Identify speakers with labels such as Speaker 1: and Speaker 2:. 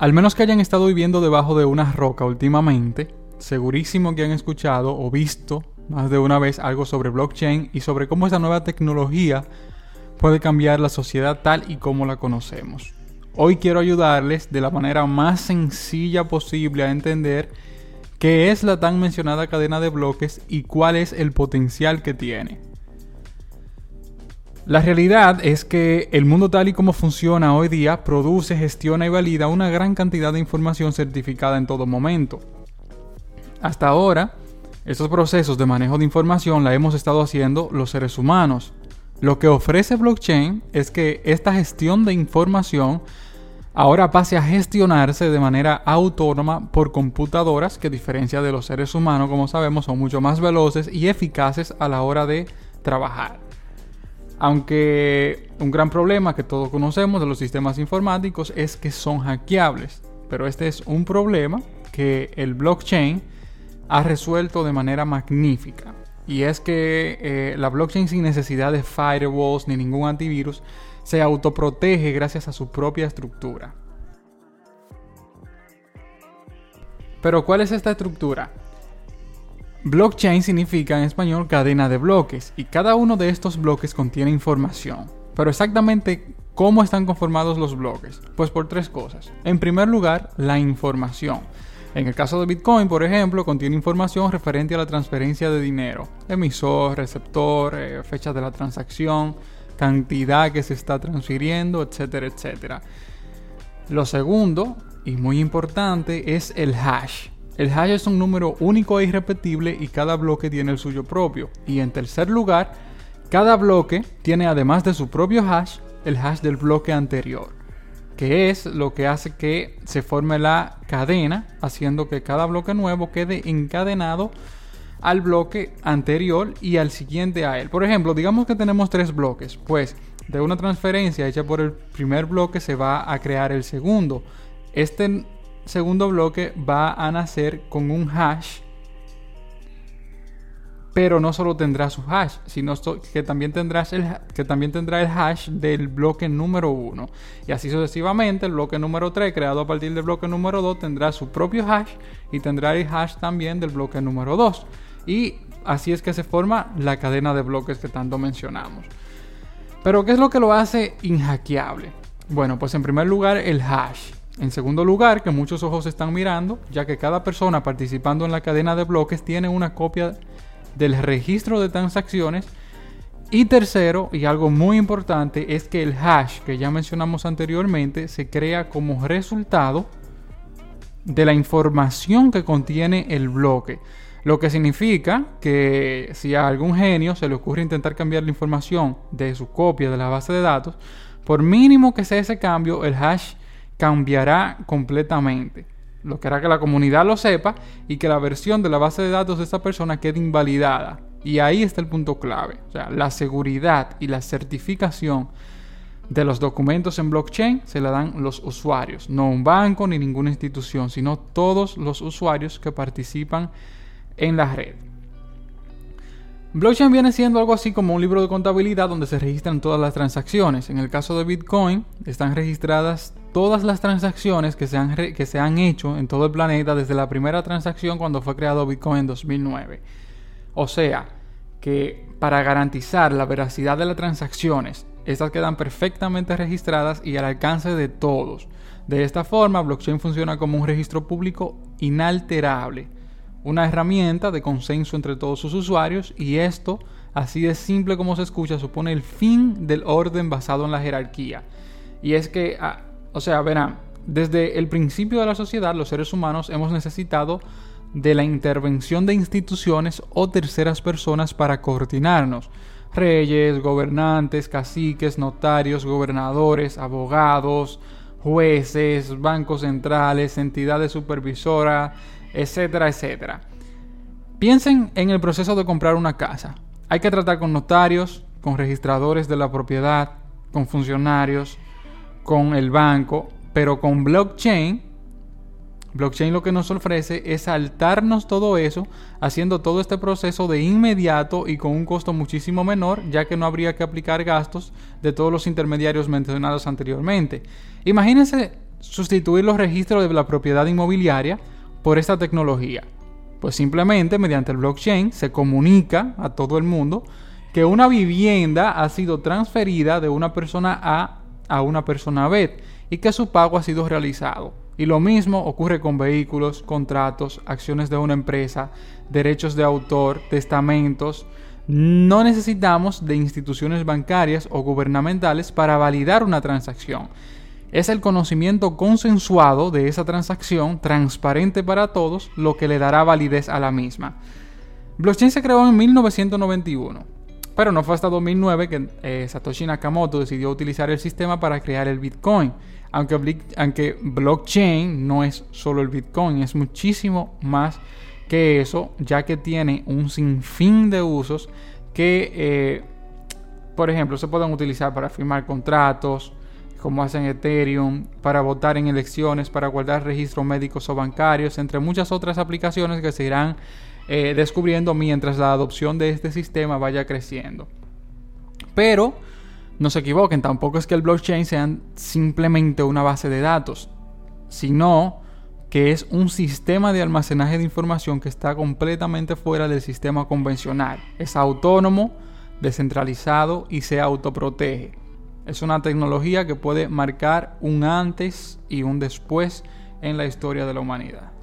Speaker 1: Al menos que hayan estado viviendo debajo de una roca últimamente, segurísimo que han escuchado o visto más de una vez algo sobre blockchain y sobre cómo esta nueva tecnología puede cambiar la sociedad tal y como la conocemos. Hoy quiero ayudarles de la manera más sencilla posible a entender qué es la tan mencionada cadena de bloques y cuál es el potencial que tiene. La realidad es que el mundo tal y como funciona hoy día produce, gestiona y valida una gran cantidad de información certificada en todo momento. Hasta ahora, estos procesos de manejo de información la hemos estado haciendo los seres humanos. Lo que ofrece blockchain es que esta gestión de información ahora pase a gestionarse de manera autónoma por computadoras que a diferencia de los seres humanos, como sabemos, son mucho más veloces y eficaces a la hora de trabajar. Aunque un gran problema que todos conocemos de los sistemas informáticos es que son hackeables. Pero este es un problema que el blockchain ha resuelto de manera magnífica. Y es que eh, la blockchain sin necesidad de firewalls ni ningún antivirus se autoprotege gracias a su propia estructura. Pero ¿cuál es esta estructura? Blockchain significa en español cadena de bloques y cada uno de estos bloques contiene información. Pero exactamente cómo están conformados los bloques? Pues por tres cosas. En primer lugar, la información. En el caso de Bitcoin, por ejemplo, contiene información referente a la transferencia de dinero. Emisor, receptor, eh, fecha de la transacción, cantidad que se está transfiriendo, etcétera, etcétera. Lo segundo, y muy importante, es el hash. El hash es un número único e irrepetible y cada bloque tiene el suyo propio. Y en tercer lugar, cada bloque tiene además de su propio hash, el hash del bloque anterior, que es lo que hace que se forme la cadena, haciendo que cada bloque nuevo quede encadenado al bloque anterior y al siguiente a él. Por ejemplo, digamos que tenemos tres bloques, pues de una transferencia hecha por el primer bloque se va a crear el segundo. Este segundo bloque va a nacer con un hash, pero no solo tendrá su hash, sino que también, tendrás el, que también tendrá el hash del bloque número 1. Y así sucesivamente, el bloque número 3, creado a partir del bloque número 2, tendrá su propio hash y tendrá el hash también del bloque número 2. Y así es que se forma la cadena de bloques que tanto mencionamos. Pero ¿qué es lo que lo hace inhackeable? Bueno, pues en primer lugar el hash. En segundo lugar, que muchos ojos están mirando, ya que cada persona participando en la cadena de bloques tiene una copia del registro de transacciones. Y tercero, y algo muy importante, es que el hash que ya mencionamos anteriormente se crea como resultado de la información que contiene el bloque. Lo que significa que si a algún genio se le ocurre intentar cambiar la información de su copia de la base de datos, por mínimo que sea ese cambio, el hash cambiará completamente. Lo que hará que la comunidad lo sepa y que la versión de la base de datos de esta persona quede invalidada. Y ahí está el punto clave. O sea, la seguridad y la certificación de los documentos en blockchain se la dan los usuarios, no un banco ni ninguna institución, sino todos los usuarios que participan en la red. Blockchain viene siendo algo así como un libro de contabilidad donde se registran todas las transacciones. En el caso de Bitcoin están registradas todas las transacciones que se, han que se han hecho en todo el planeta desde la primera transacción cuando fue creado Bitcoin en 2009. O sea, que para garantizar la veracidad de las transacciones, estas quedan perfectamente registradas y al alcance de todos. De esta forma, blockchain funciona como un registro público inalterable, una herramienta de consenso entre todos sus usuarios y esto, así de simple como se escucha, supone el fin del orden basado en la jerarquía. Y es que ah, o sea, verán, desde el principio de la sociedad los seres humanos hemos necesitado de la intervención de instituciones o terceras personas para coordinarnos. Reyes, gobernantes, caciques, notarios, gobernadores, abogados, jueces, bancos centrales, entidades supervisoras, etcétera, etcétera. Piensen en el proceso de comprar una casa. Hay que tratar con notarios, con registradores de la propiedad, con funcionarios, con el banco, pero con blockchain, blockchain lo que nos ofrece es saltarnos todo eso, haciendo todo este proceso de inmediato y con un costo muchísimo menor, ya que no habría que aplicar gastos de todos los intermediarios mencionados anteriormente. Imagínense sustituir los registros de la propiedad inmobiliaria por esta tecnología. Pues simplemente mediante el blockchain se comunica a todo el mundo que una vivienda ha sido transferida de una persona A a una persona B y que su pago ha sido realizado. Y lo mismo ocurre con vehículos, contratos, acciones de una empresa, derechos de autor, testamentos. No necesitamos de instituciones bancarias o gubernamentales para validar una transacción. Es el conocimiento consensuado de esa transacción, transparente para todos, lo que le dará validez a la misma. Blockchain se creó en 1991, pero no fue hasta 2009 que eh, Satoshi Nakamoto decidió utilizar el sistema para crear el Bitcoin. Aunque, aunque blockchain no es solo el Bitcoin, es muchísimo más que eso, ya que tiene un sinfín de usos que, eh, por ejemplo, se pueden utilizar para firmar contratos, como hacen Ethereum, para votar en elecciones, para guardar registros médicos o bancarios, entre muchas otras aplicaciones que se irán eh, descubriendo mientras la adopción de este sistema vaya creciendo. Pero no se equivoquen, tampoco es que el blockchain sea simplemente una base de datos, sino que es un sistema de almacenaje de información que está completamente fuera del sistema convencional. Es autónomo, descentralizado y se autoprotege. Es una tecnología que puede marcar un antes y un después en la historia de la humanidad.